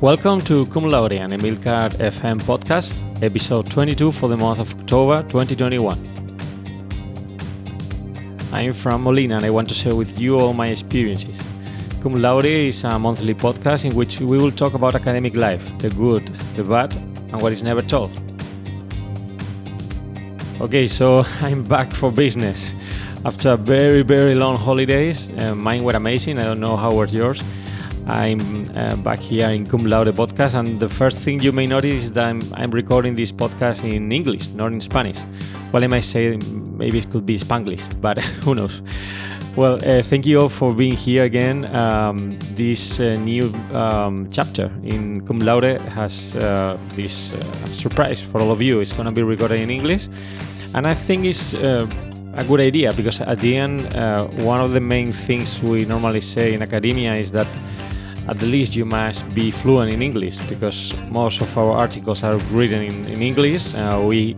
Welcome to Cum Laude and Emilcar FM podcast, episode 22 for the month of October 2021. I'm from Molina and I want to share with you all my experiences. Cum Laude is a monthly podcast in which we will talk about academic life, the good, the bad, and what is never told. Okay, so I'm back for business. After a very, very long holidays, uh, mine were amazing. I don't know how were yours. I'm uh, back here in Cum Laude podcast, and the first thing you may notice is that I'm, I'm, recording this podcast in English, not in Spanish. Well, I might say maybe it could be Spanglish, but who knows. Well, uh, thank you all for being here again. Um, this uh, new um, chapter in Cum Laude has uh, this uh, surprise for all of you. It's going to be recorded in English, and I think it's uh, a good idea because at the end, one of the main things we normally say in academia is that at the least you must be fluent in English because most of our articles are written in, in English. Uh, we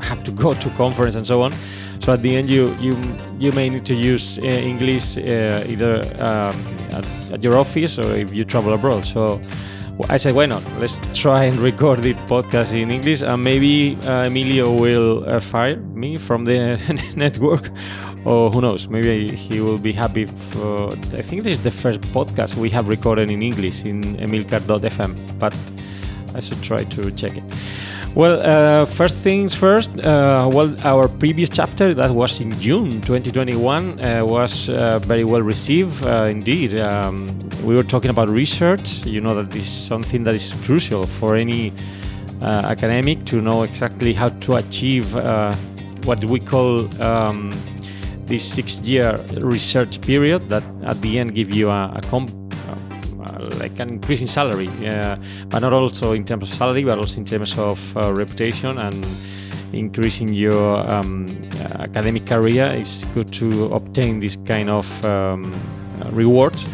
have to go to conference and so on. So at the end, you you you may need to use uh, English uh, either um, at, at, your office or if you travel abroad. So I said, why not? Let's try and record the podcast in English, and maybe uh, Emilio will uh, fire me from the network, or who knows? Maybe he will be happy. For, I think this is the first podcast we have recorded in English in emilcar.fm, but I should try to check it. Well, uh, first things first. Uh, well, our previous chapter that was in June 2021 uh, was uh, very well received. Uh, indeed, um, we were talking about research. You know that this is something that is crucial for any uh, academic to know exactly how to achieve what we call um, this six-year research period that at the end give you a, a comp like an increase in salary, uh, but not also in terms of salary, but also in terms of uh, reputation and increasing your um, academic career. It's good to obtain this kind of um, rewards.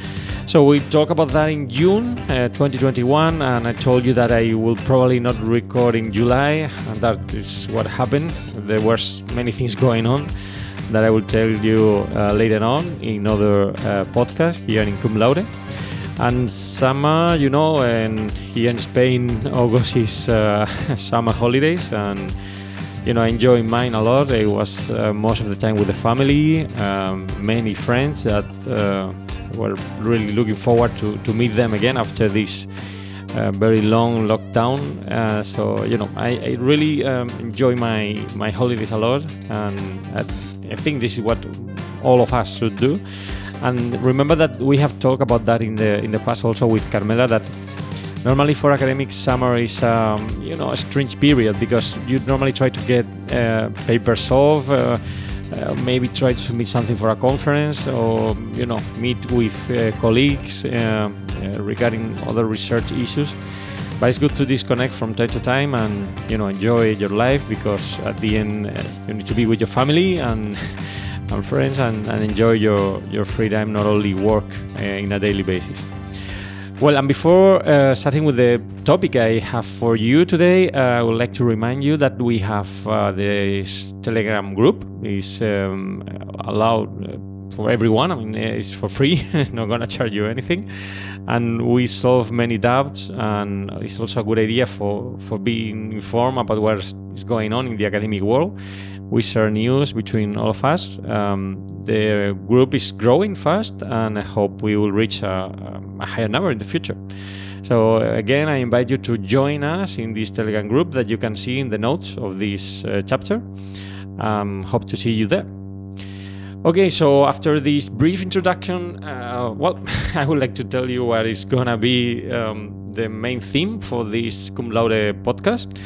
So we talk about that in June uh, 2021, and I told you that I will probably not record in July, and that is what happened. There was many things going on that I will tell you uh, later on in other uh, podcasts here in Cum Laude. And summer, you know, and here in Spain, August is uh, summer holidays, and you know, I enjoy mine a lot. I was uh, most of the time with the family, um, many friends that uh, were really looking forward to, to meet them again after this uh, very long lockdown. Uh, so you know, I, I really um, enjoy my my holidays a lot, and I, I think this is what all of us should do. And remember that we have talked about that in the in the past also with Carmela that normally for academic summer is um, you know a strange period because you normally try to get uh, papers off. Uh, uh, maybe try to submit something for a conference or you know meet with uh, colleagues uh, uh, regarding other research issues but it's good to disconnect from time to time and you know enjoy your life because at the end you need to be with your family and and friends and, and enjoy your, your free time, not only work uh, in a daily basis. Well, and before uh, starting with the topic I have for you today, uh, I would like to remind you that we have uh, this Telegram group. is um, allowed uh, for everyone. I mean, it's for free, not gonna charge you anything, and we solve many doubts. And it's also a good idea for for being informed about what is going on in the academic world we share news between all of us. Um, the group is growing fast, and I hope we will reach a, a, higher number in the future. So, again, I invite you to join us in this Telegram group that you can see in the notes of this uh, chapter. Um, hope to see you there. Okay, so after this brief introduction, uh, well, I would like to tell you what is gonna be um, the main theme for this Cum Laude podcast.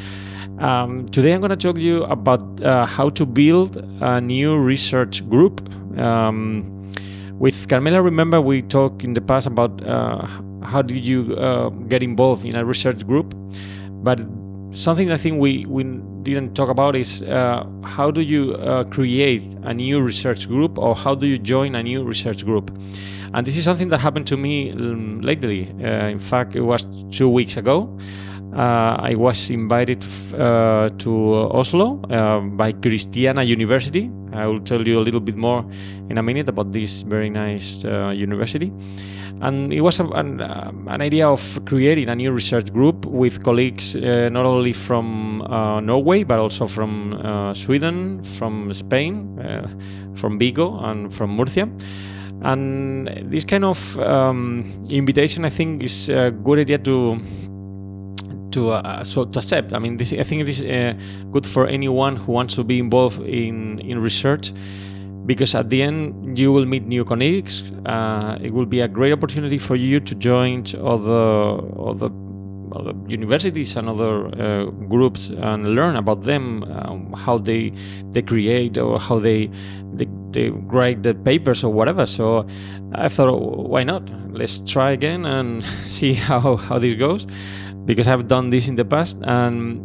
Um, today I'm going to talk to you about uh, how to build a new research group. Um, with Carmela, remember we talked in the past about uh, how did you uh, get involved in a research group, but something I think we, we didn't talk about is uh, how do you uh, create a new research group or how do you join a new research group? And this is something that happened to me um, lately. Uh, in fact, it was two weeks ago. uh, I was invited uh, to Oslo by Christiania University. I will tell you a little bit more in a minute about this very nice university. And it was a, an, uh, an, idea of creating a new research group with colleagues uh, not only from Norway but also from Sweden, from Spain, from Vigo, and from Murcia. And this kind of um, invitation, I think, is a good idea to to uh, so to accept. I mean, this, I think it is uh, good for anyone who wants to be involved in in research, because at the end you will meet new colleagues. Uh, it will be a great opportunity for you to join other other. Other universities and other uh, groups and learn about them, um, how they they create or how they, they they write the papers or whatever. So I thought, why not? Let's try again and see how how this goes because I've done this in the past. And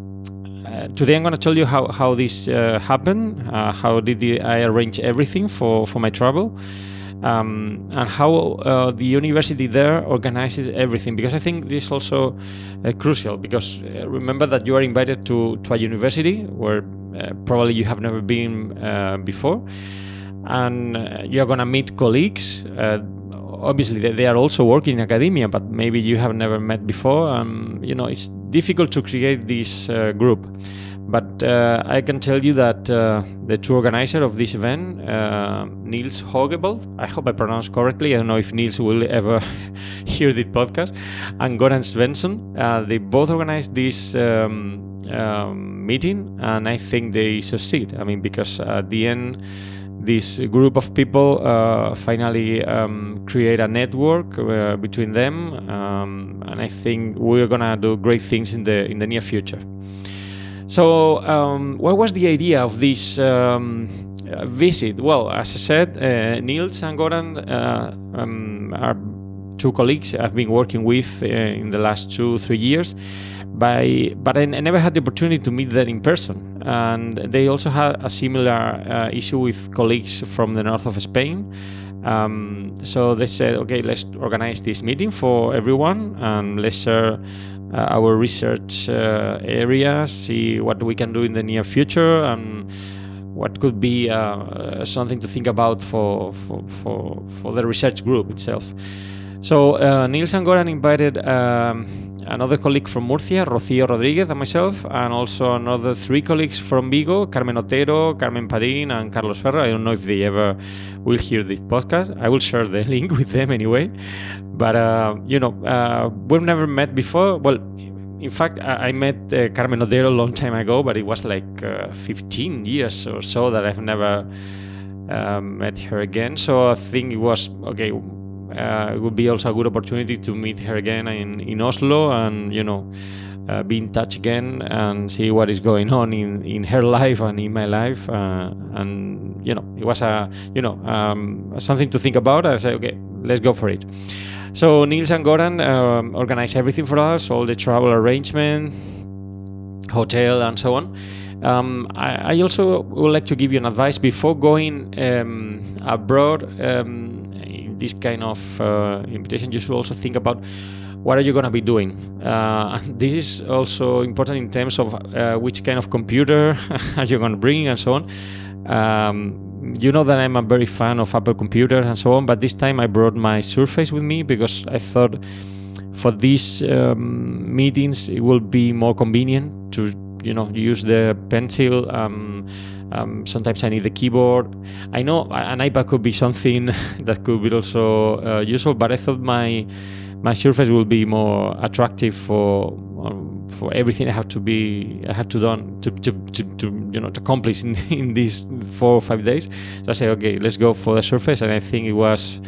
uh, today I'm going to tell you how, how this uh, happened, uh, how did the, I arrange everything for, for my travel, um, and how uh, the university there organizes everything. Because I think this is also uh, crucial. Because remember that you are invited to, to a university where probably you have never been before, and you're going to meet colleagues obviously they are also working in academia, but maybe you have never met before. Um, you know, it's difficult to create this uh, group. But uh, I can tell you that uh, the two organizer of this event, uh, Niels Hogebold, I hope I pronounced correctly. I don't know if Niels will ever hear this podcast, and Goran Svensson, uh, they both organized this um, um, meeting, and I think they succeed. I mean, because at the end this group of people uh, finally um, create a network uh, between them, um, and I think we're gonna do great things in the in the near future. So, um, what was the idea of this um, visit? Well, as I said, uh, Niels and Goran uh, um, are two colleagues I've been working with uh, in the last two three years by but I never had the opportunity to meet them in person. And they also had a similar uh, issue with colleagues from the north of Spain. Um, so they said, okay, let's organize this meeting for everyone and let's share uh, our research uh, areas, see what we can do in the near future, and what could be uh, something to think about for, for, for, for the research group itself. So uh, Niels and Goran invited um, another colleague from Murcia, Rocío Rodriguez, and myself, and also another three colleagues from Vigo, Carmen Otero, Carmen Padin, and Carlos Ferro. I don't know if they ever will hear this podcast. I will share the link with them anyway. But, uh, you know, uh, we've never met before. Well, in fact, I, met uh, Carmen Otero a long time ago, but it was like uh, 15 years or so that I've never uh, met her again. So I think it was okay uh, it would be also a good opportunity to meet her again in, in Oslo and you know uh, be in touch again and see what is going on in, in her life and in my life. Uh, and you know it was a you know um, something to think about. I said okay let's go for it. So Niels and Goran um, organized everything for us all the travel arrangement hotel and so on. Um, I, I, also would like to give you an advice. Before going um, abroad um, this kind of uh, invitation, you should also think about what are you going to be doing. Uh, this is also important in terms of uh, which kind of computer are you going to bring and so on. Um, you know that I'm a very fan of Apple computers and so on, but this time I brought my Surface with me because I thought for these um, meetings it will be more convenient to you know use the pencil. Um, um, sometimes I need the keyboard. I know an iPad could be something that could be also uh, useful, but I thought my my Surface will be more attractive for um, for everything I have to be I have to done to, to, to, to you know to accomplish in, in these four or five days. So I said, okay, let's go for the Surface, and I think it was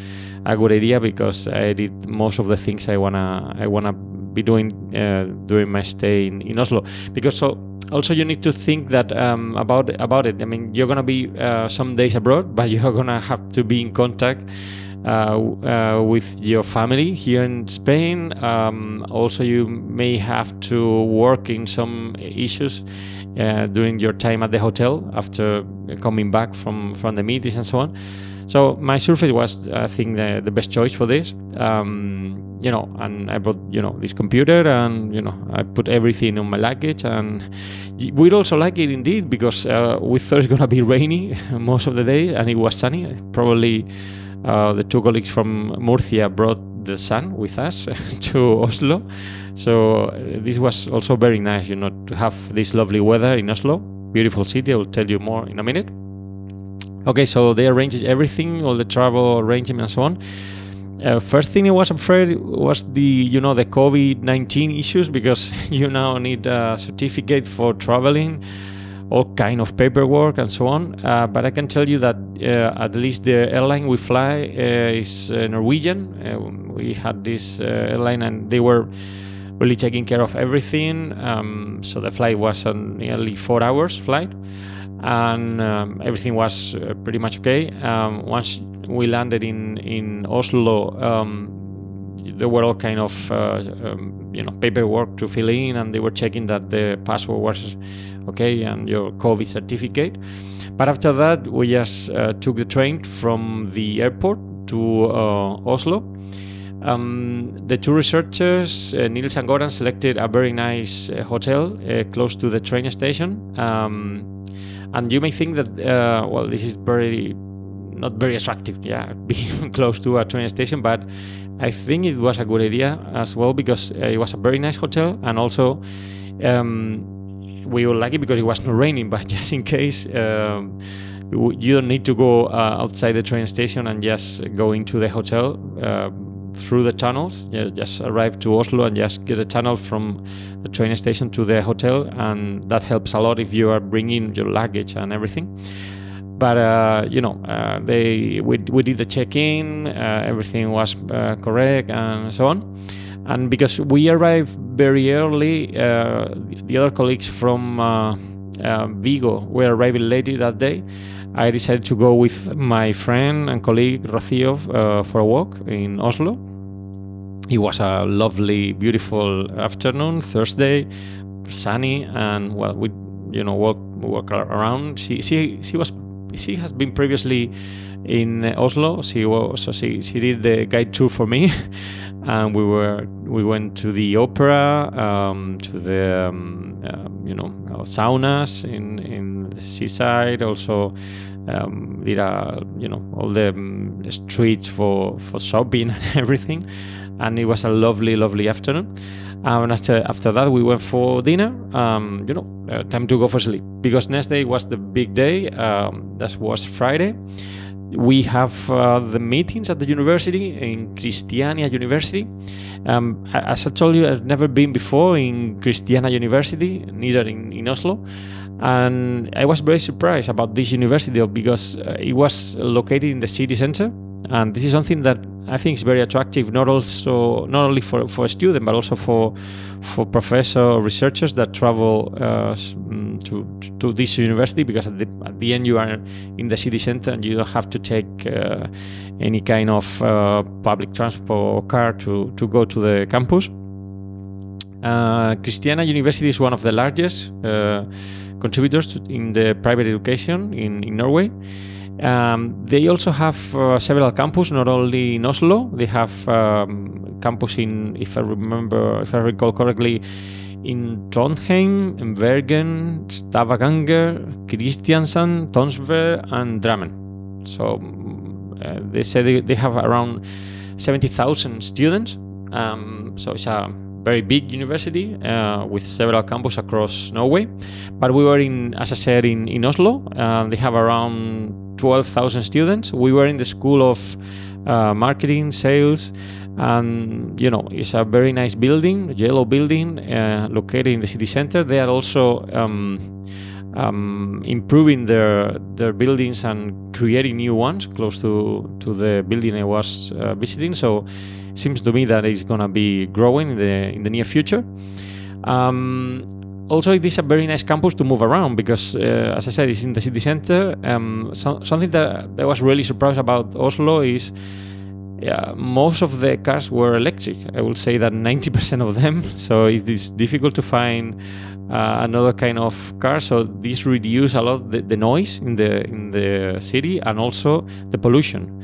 a good idea because I did most of the things I wanna I wanna be doing uh, during my stay in, in Oslo because so also you need to think that um, about about it. I mean, you're gonna be uh, some days abroad, but you're gonna have to be in contact uh, uh, with your family here in Spain. Um, also, you may have to work in some issues uh, during your time at the hotel after coming back from from the meetings and so on. So my Surface was, I think, the, the best choice for this. Um, you know, and I brought you know this computer, and you know I put everything on my luggage, and we'd also like it indeed because uh, we thought it's gonna be rainy most of the day, and it was sunny. Probably uh, the two colleagues from Murcia brought the sun with us to Oslo, so uh, this was also very nice, you know, to have this lovely weather in Oslo. Beautiful city. I will tell you more in a minute. Okay, so they arranged everything, all the travel arrangement and so on. Uh, first thing I was afraid was the you know the COVID nineteen issues because you now need a certificate for traveling, all kind of paperwork and so on. Uh, but I can tell you that uh, at least the airline we fly uh, is uh, Norwegian. Uh, we had this airline and they were really taking care of everything. Um, so the flight was a nearly four hours flight, and um, everything was pretty much okay. Um, once we landed in in Oslo, um, there were all kind of uh, um, you know paperwork to fill in, and they were checking that the passport was okay and your COVID certificate. But after that, we just uh, took the train from the airport to uh, Oslo. Um, the two researchers, uh, Niels and Goran, selected a very nice uh, hotel uh, close to the train station. And you may think that, well, this is very not very attractive, yeah, being close to a train station. But I think it was a good idea as well because uh, it was a very nice hotel, and also um, we were lucky because it was not raining. But just in case, um, you don't need to go uh, outside the train station and just go into the hotel. Uh, through the tunnels, yeah, just arrive to Oslo and just get a tunnel from the train station to the hotel, and that helps a lot if you are bringing your luggage and everything. But uh, you know uh, they we, we did the check-in uh, everything was uh, correct and so on. And because we arrived very early uh, the other colleagues from uh, Vigo were arriving later that day I decided to go with my friend and colleague Rocio uh, for a walk in Oslo. It was a lovely beautiful afternoon Thursday sunny and well we you know walk walk around. She she she was she has been previously in Oslo. She was so she, she did the guide tour for me, and we were we went to the opera, um, to the um, uh, you know saunas in in the seaside. Also, um, did a, you know all the um, streets for for shopping and everything, and it was a lovely lovely afternoon. And after, after that, we went for dinner. Um, you know, uh, time to go for sleep because next day was the big day. Um, that was Friday. We have uh, the meetings at the university in Christiania University. Um, as I told you, I've never been before in Christiania University, neither in, in Oslo and I was very surprised about this university because uh, it was located in the city center, and this is something that I think is very attractive, not also not only for for a student but also for for professor or researchers that travel uh, mm, to to this university because at the, at the end you are in the city center and you don't have to take uh, any kind of uh, public transport or car to to go to the campus. Uh, Christiania University is one of the largest uh, contributors in the private education in, in Norway. Um, they also have uh, several campus, not only in Oslo. They have um, campus in, if I remember, if I recall correctly, in Trondheim, in Bergen, Stavanger, Kristiansand, Tonsberg, and Drammen. So uh, they say they, they have around 70,000 students. Um, so it's a very big university uh, with several campuses across Norway. But we were in, as I said, in, in Oslo. Uh, they have around 12,000 students. We were in the School of uh, Marketing, Sales, and you know it's a very nice building, yellow building, uh, located in the city center. They are also um, um, improving their their buildings and creating new ones close to to the building I was uh, visiting. So it seems to me that it's gonna be growing in the in the near future. Um, also, it is a very nice campus to move around because, uh, as I said, it's in the city center. Um, so, something that I was really surprised about Oslo is yeah, most of the cars were electric. I will say that 90% of them. So it is difficult to find uh, another kind of car. So this reduce a lot the, the noise in the in the city and also the pollution.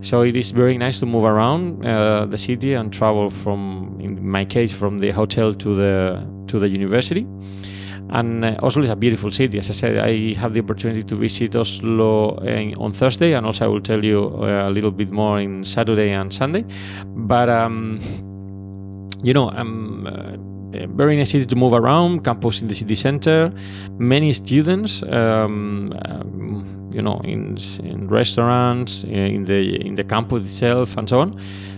So it is very nice to move around uh, the city and travel from, in my case, from the hotel to the to the university. And uh, Oslo is a beautiful city. As I said, I have the opportunity to visit Oslo in, on Thursday, and also I will tell you uh, a little bit more in Saturday and Sunday. But um, you know, I'm. Uh, very nice city to move around. Campus in the city center, many students. Um, um, you know, in in restaurants, in the in the campus itself, and so on.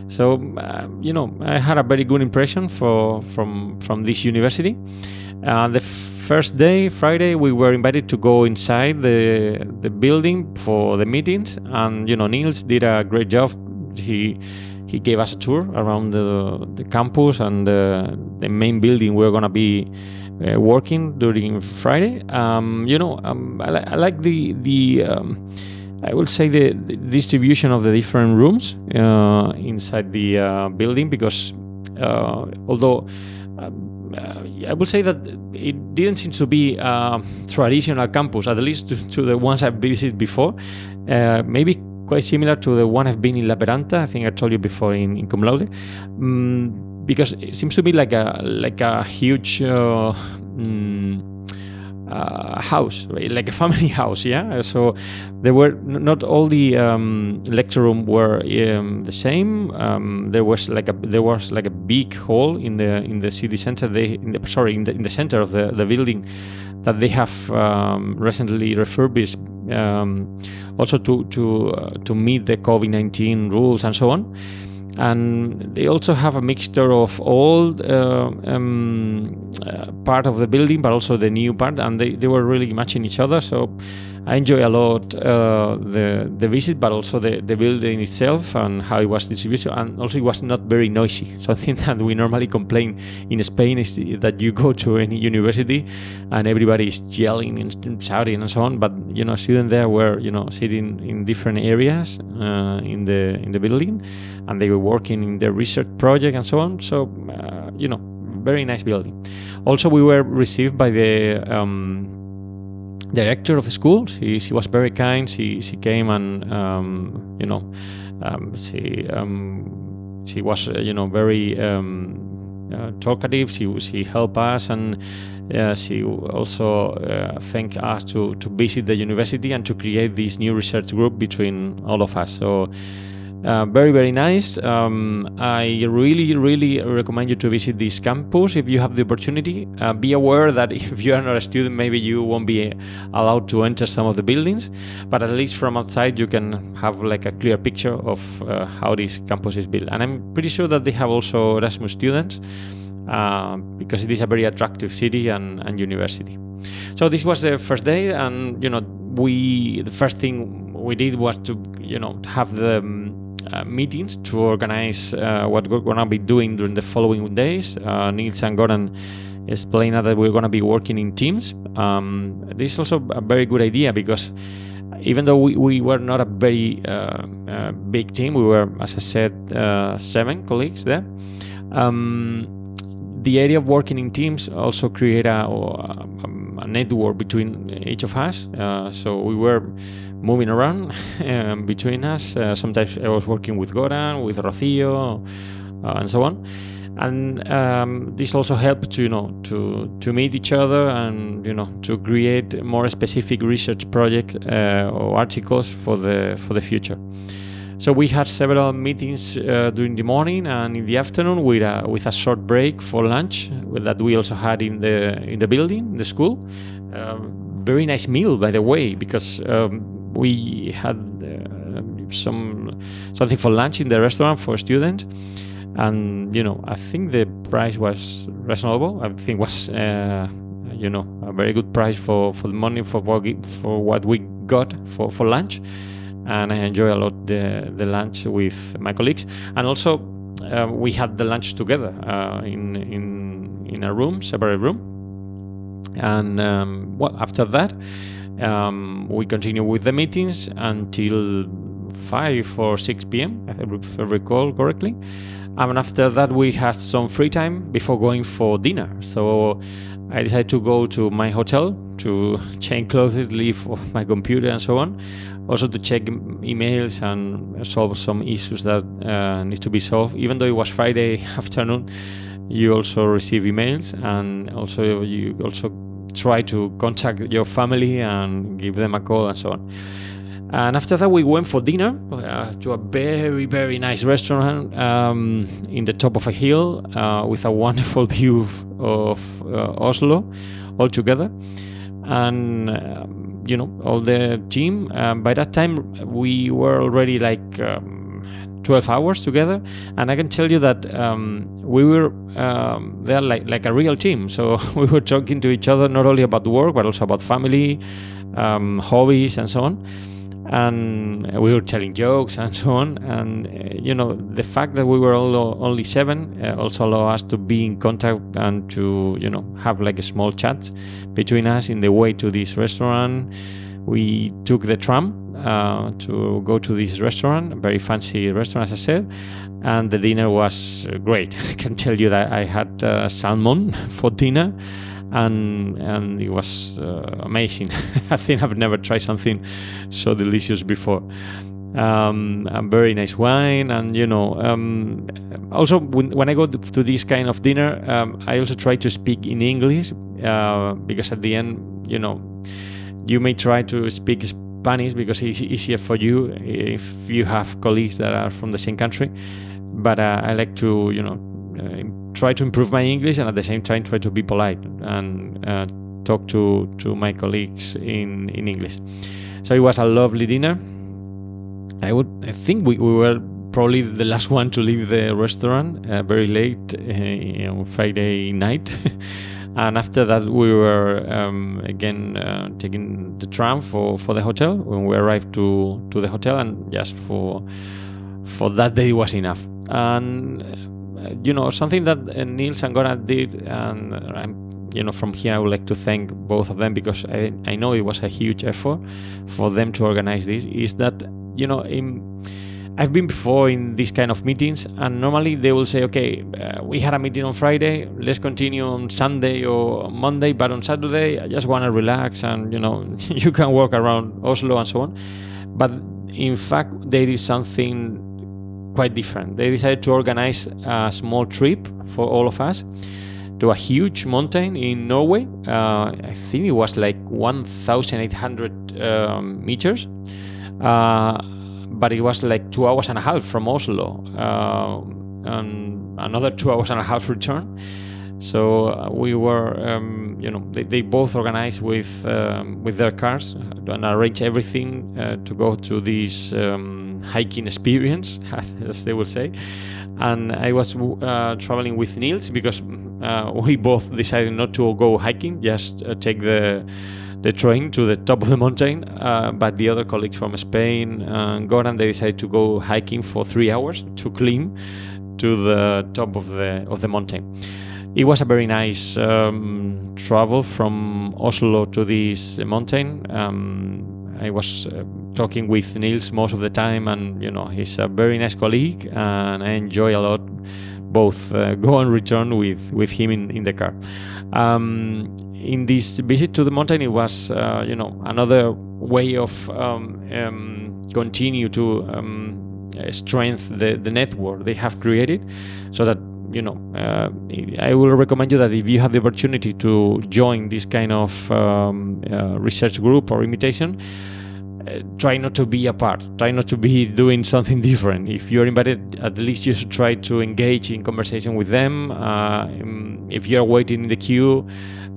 So, uh, you know, I had a very good impression for from from this university. Uh, the first day, Friday, we were invited to go inside the the building for the meetings, and you know, Niels did a great job. He he gave us a tour around the, the campus and the, the main building we're gonna be uh, working during Friday. Um, you know, um, I, li- I, like the the um, I will say the, the, distribution of the different rooms uh, inside the uh, building because uh, although uh, I would say that it didn't seem to be a traditional campus, at least to, to the ones I've visited before. Uh, maybe quite similar to the one I've been in Lappeenranta. I think I told you before in, in Cum Laude, um, because it seems to be like a like a huge. Um, uh, house, like a family house. Yeah. So there were not all the um, lecture room were um, the same. Um, there was like a there was like a big hall in the in the city center. They in the, sorry in the in the center of the the building that they have um, recently refurbished. Um, also to to uh, to meet the COVID nineteen rules and so on and they also have a mixture of old uh, um, uh, part of the building but also the new part and they, they were really matching each other. So I enjoy a lot uh, the the visit, but also the, the building itself and how it was distributed, and also it was not very noisy. Something that we normally complain in Spain is that you go to any university and everybody is yelling and shouting and so on. But you know, students there were you know sitting in different areas uh, in the in the building, and they were working in their research project and so on. So uh, you know, very nice building. Also, we were received by the um, director of the school. She, she was very kind. She she came and um, you know um, she um, she was uh, you know very um, uh, talkative. She she helped us and uh, she also uh, thanked us to to visit the university and to create this new research group between all of us. So. Uh, very very nice. Um, I really really recommend you to visit this campus if you have the opportunity. Uh, be aware that if you are not a student, maybe you won't be allowed to enter some of the buildings, but at least from outside you can have like a clear picture of uh, how this campus is built. And I'm pretty sure that they have also Erasmus students uh, because it is a very attractive city and, and university. So this was the first day, and you know we the first thing we did was to you know have the um, uh, meetings to organize uh, what we're going to be doing during the following days. Uh, Niels and Goran explained that we're going to be working in teams. Um, this is also a very good idea because even though we, we were not a very uh, uh, big team, we were, as I said, seven colleagues there. Um, the idea of working in teams also create a, a, a network between each of us. so we were moving around um, between us. Uh, sometimes I was working with Goran, with Rocio, uh, and so on. And um, this also helped to you know to to meet each other and you know to create more specific research project uh, or articles for the for the future. So we had several meetings uh, during the morning and in the afternoon with a, with a short break for lunch that we also had in the in the building, the school. Um, very nice meal, by the way, because um, we had uh, some something for lunch in the restaurant for students and you know i think the price was reasonable. I think was uh, you know a very good price for for the money for for what we got for for lunch and i enjoy a lot the the lunch with my colleagues and also uh, we had the lunch together uh, in in in a room separate room and um, well after that um, we continue with the meetings until 5 or 6 p.m., if I recall correctly. And after that, we had some free time before going for dinner. So I decided to go to my hotel to change clothes, leave my computer, and so on. Also to check emails and solve some issues that uh, need to be solved. Even though it was Friday afternoon, you also receive emails, and also you also try to contact your family and give them a call and so on. And after that, we went for dinner uh, to a very, very nice restaurant um, in the top of a hill uh, with a wonderful view of uh, Oslo all together. And, um, you know, all the team, um, by that time, we were already like um, 12 hours together. And I can tell you that um, we were um, there like, like a real team. So we were talking to each other not only about work, but also about family, hobbies, and so on and we were telling jokes and so on. And uh, you know, the fact that we were all, only seven uh, also allowed us to be in contact and to you know have like a small chat between us in the way to this restaurant. We took the tram uh, to go to this restaurant, very fancy restaurant, as I said, and the dinner was great. I can tell you that I had uh, salmon for dinner and and it was uh, amazing. I think I've never tried something so delicious before. Um, a very nice wine, and you know, um, also when, when I go to this kind of dinner, um, I also try to speak in English uh, because at the end, you know, you may try to speak Spanish because it's easier for you if you have colleagues that are from the same country. But uh, I like to, you know, uh, try to improve my English and at the same time try to be polite and uh, talk to to my colleagues in in English. So it was a lovely dinner. I would I think we, we were probably the last one to leave the restaurant uh, very late uh, on Friday night. and after that we were um, again uh, taking the tram for, for the hotel when we arrived to, to the hotel and just for for that day was enough and you know, something that uh, Niels and Goran did, and I'm, you know, from here I would like to thank both of them because I, I know it was a huge effort for them to organize this. Is that you know, in, I've been before in these kind of meetings, and normally they will say, okay, uh, we had a meeting on Friday, let's continue on Sunday or Monday, but on Saturday I just want to relax and you know, you can walk around Oslo and so on. But in fact, there is something quite different. They decided to organize a small trip for all of us to a huge mountain in Norway. Uh, I think it was like 1,800 um, meters, uh, but it was like two hours and a half from Oslo, uh, and another two hours and a half return. So uh, we were, um, you know, they, they, both organized with um, with their cars and arranged everything uh, to go to this um, hiking experience, as they would say. And I was uh, traveling with Niels because uh, we both decided not to go hiking, just uh, take the the train to the top of the mountain. Uh, but the other colleagues from Spain and Goran, they decided to go hiking for three hours to climb to the top of the of the mountain it was a very nice um, travel from Oslo to this mountain. Um, I was uh, talking with Niels most of the time, and you know he's a very nice colleague, and I enjoy a lot both uh, go and return with with him in, in the car. Um, in this visit to the mountain, it was uh, you know another way of um, um, continue to um, strengthen the, the network they have created, so that you know, uh, I will recommend you that if you have the opportunity to join this kind of um, uh, research group or imitation, uh, try not to be apart. Try not to be doing something different. If you're invited, at least you should try to engage in conversation with them. Uh, if you're waiting in the queue,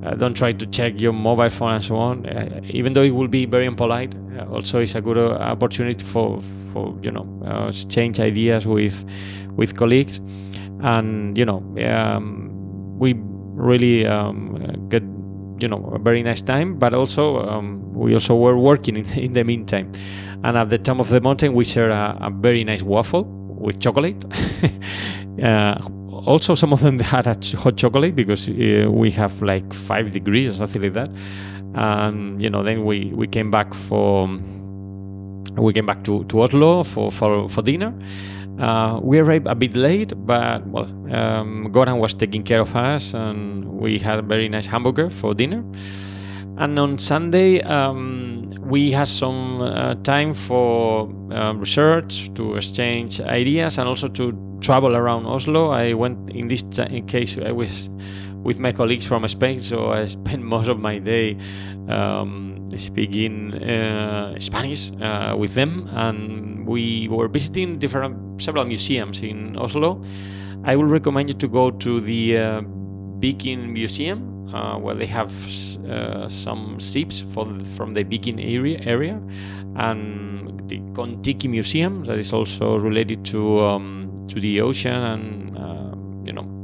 uh, don't try to check your mobile phone and so on. Even though it will be very impolite, also it's a good opportunity for for you know exchange ideas with with colleagues and you know um, we really um, get you know a very nice time but also um, we also were working in, in, the meantime. And at the top of the mountain we share a, a very nice waffle with chocolate. Uh, also some of them had a hot chocolate because uh, we have like five degrees or something like that. And you know then we we came back for we came back to, to Oslo for, for, for dinner. Uh, we arrived a bit late, but well, um, Goran was taking care of us, and we had a very nice hamburger for dinner. And on Sunday, um, we had some uh, time for uh, research, to exchange ideas, and also to travel around Oslo. I went in this t- case I was with my colleagues from Spain, so I spent most of my day um, speaking uh, Spanish uh, with them, and we were visiting different several museums in Oslo. I will recommend you to go to the uh, Viking Museum uh, where they have uh, some ships the, from the Viking area, area and the Kon-Tiki Museum that is also related to um, to the ocean and uh, you know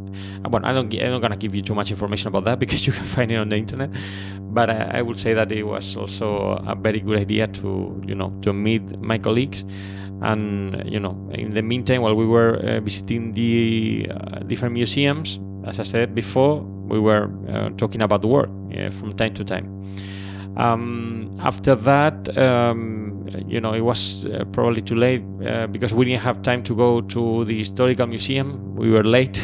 well, I don't, I'm not gonna give you too much information about that because you can find it on the internet. But I, I would say that it was also a very good idea to, you know, to meet my colleagues. And you know, in the meantime, while we were uh, visiting the uh, different museums, as I said before, we were uh, talking about work from time to time. Um, after that, um, you know, it was uh, probably too late uh, because we didn't have time to go to the historical museum. We were late.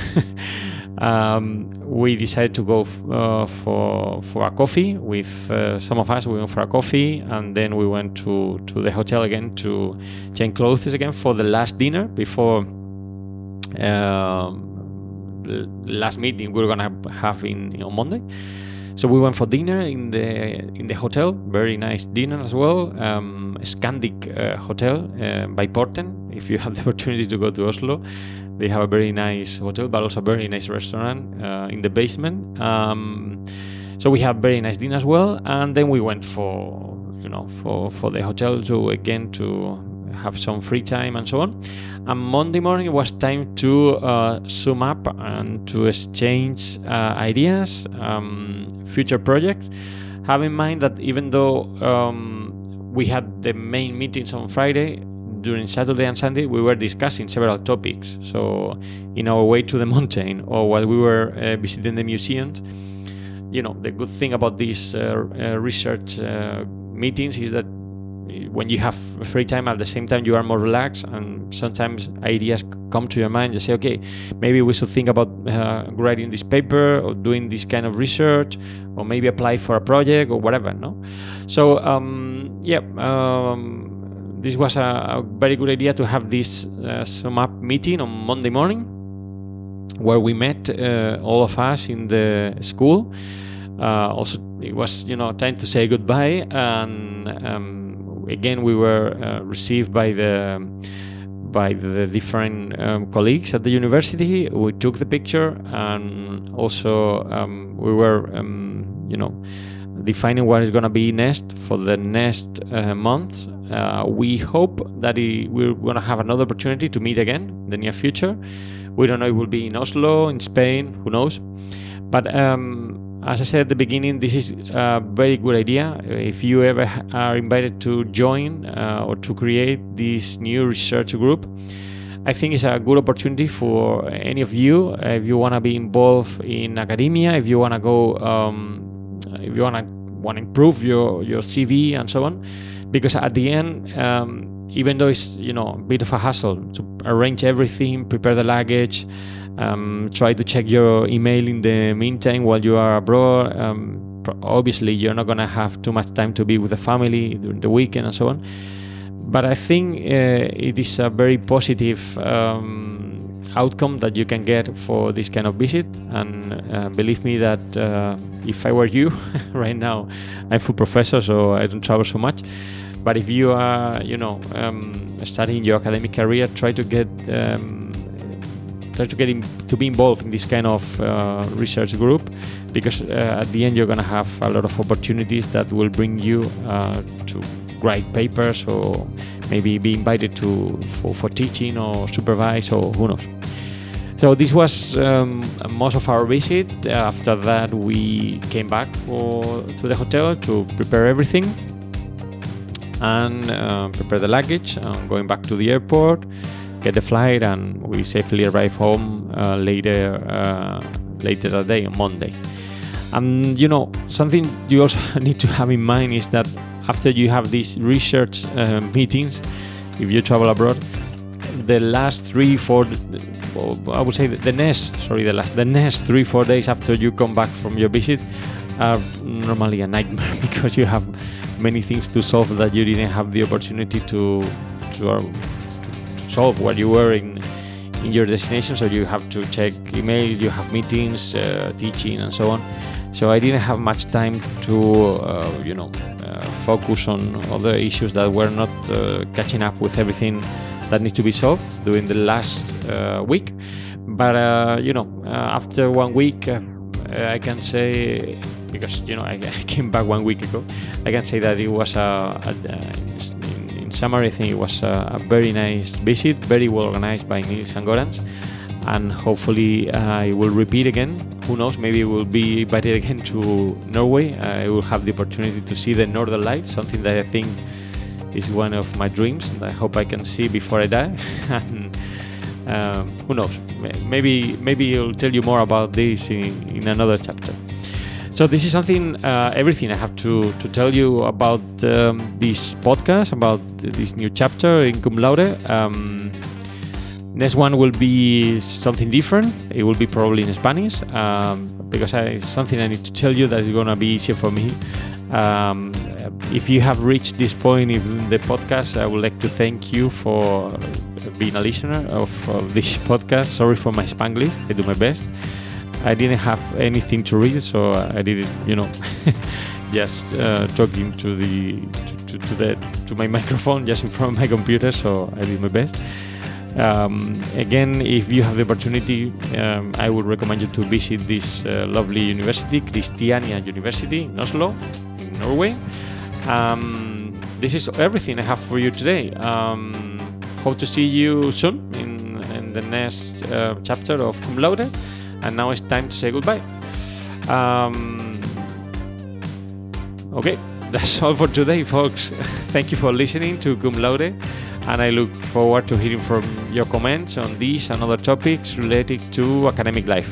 um, we decided to go f- uh, for for a coffee with uh, some of us. We went for a coffee, and then we went to to the hotel again to change clothes again for the last dinner before um, the last meeting we are gonna have in on Monday. So we went for dinner in the in the hotel, very nice dinner as well. Um, Scandic uh, hotel uh, Byporten. If you have the opportunity to go to Oslo, they have a very nice hotel, but also a very nice restaurant uh, in the basement. Um, so we have very nice dinner as well, and then we went for you know for for the hotel to again to have some free time and so on. And Monday morning was time to uh, sum up and to exchange uh, ideas, um, future projects. Have in mind that even though um, we had the main meetings on Friday, during Saturday and Sunday we were discussing several topics. So in our way to the mountain or while we were uh, visiting the museums, you know, the good thing about these uh, uh, research uh, meetings is that when you have free time at the same time you are more relaxed and sometimes ideas come to your mind. You say okay maybe we should think about uh, writing this paper or doing this kind of research or maybe apply for a project or whatever no? So um, yeah um, this was a, a, very good idea to have this uh, sum up meeting on monday morning where we met uh, all of us in the school. Uh, also it was you know time to say goodbye and um, again we were uh, received by the by the different um, colleagues at the university. We took the picture, and also um, we were, um, you know, defining what is going to be next for the next uh, month. Uh, we hope that we're going to have another opportunity to meet again in the near future. We don't know it will be in Oslo, in Spain, who knows. But um, as I said at the beginning, this is a very good idea. If you ever are invited to join uh, or to create this new research group, I think it's a good opportunity for any of you. If you want to be involved in academia, if you want to go, um, if you want to want improve your your CV and so on, because at the end. Um, even though it's you know a bit of a hassle to arrange everything, prepare the luggage, um, try to check your email in the meantime while you are abroad. Um, obviously, you're not going to have too much time to be with the family during the weekend and so on. But I think uh, it is a very positive um, outcome that you can get for this kind of visit. And uh, believe me that uh, if I were you, right now, I'm full professor, so I don't travel so much. But if you are, you know, um, studying your academic career, try to get um, try to get in, to be involved in this kind of uh, research group because uh, at the end you're going to have a lot of opportunities that will bring you uh, to write papers or maybe be invited to for, for teaching or supervise or who knows. So this was um, most of our visit. After that we came back for to the hotel to prepare everything and uh, prepare the luggage going back to the airport get the flight, and we safely arrive home uh, later uh, later that day on Monday. And you know something you also need to have in mind is that after you have these research uh, meetings, if you travel abroad, the last three, four, I would say the next, sorry, the last, the next three, four days after you come back from your visit are normally a nightmare because you have many things to solve that you didn't have the opportunity to to, to solve while you were in in your destination. So you have to check email, you have meetings, uh, teaching, and so on. So I didn't have much time to, uh, you know, uh, focus on other issues that were not uh, catching up with everything that needs to be solved during the last uh, week. But you know, after one week, I can say because you know I, I, came back one week ago. I can say that it was a, a, a in summary, I think it was a, a very nice visit, very well organized by Nils and Gorans, and hopefully uh, I will repeat again. Who knows? Maybe we'll be invited again to Norway. I will have the opportunity to see the Northern Lights, something that I think is one of my dreams. And I hope I can see before I die. and, um, who knows? Maybe maybe I'll tell you more about this in, in another chapter. So this is something, uh, everything I have to, to tell you about um, this podcast, about this new chapter in Cum Laude. Um, next one will be something different. It will be probably in Spanish um, because I, it's something I need to tell you that is going to be easier for me. Um, if you have reached this point in the podcast, I would like to thank you for being a listener of, of this podcast. Sorry for my Spanglish. I do my best. I didn't have anything to read, so I did it, you know, just uh, talking to the to, to, the to my microphone just in front of my computer. So I did my best. Um, again, if you have the opportunity, um, I would recommend you to visit this uh, lovely university, Christiania University in Oslo, in Norway. Um, this is everything I have for you today. Um, hope to see you soon in, in the next uh, chapter of Cum Laude and now it's time to say goodbye. Um, okay, that's all for today, folks. Thank you for listening to Cum Laude, and I look forward to hearing from your comments on these and other topics related to academic life.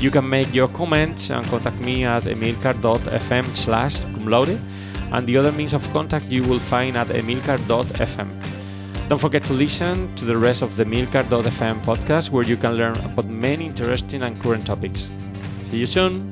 You can make your comments and contact me at emilcar.fm slash cum laude, and the other means of contact you will find at emilcar.fm. Don't forget to listen to the rest of the Milcar.fm podcast where you can learn about many interesting and current topics. See you soon!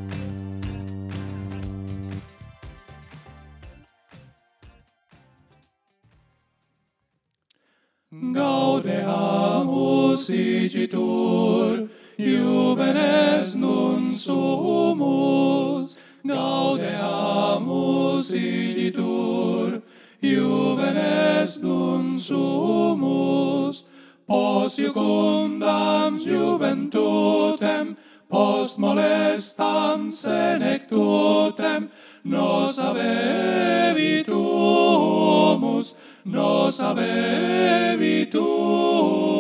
sumus, pos iucundam juventutem, post molestam senectutem, nos habebitumus, nos habebitumus.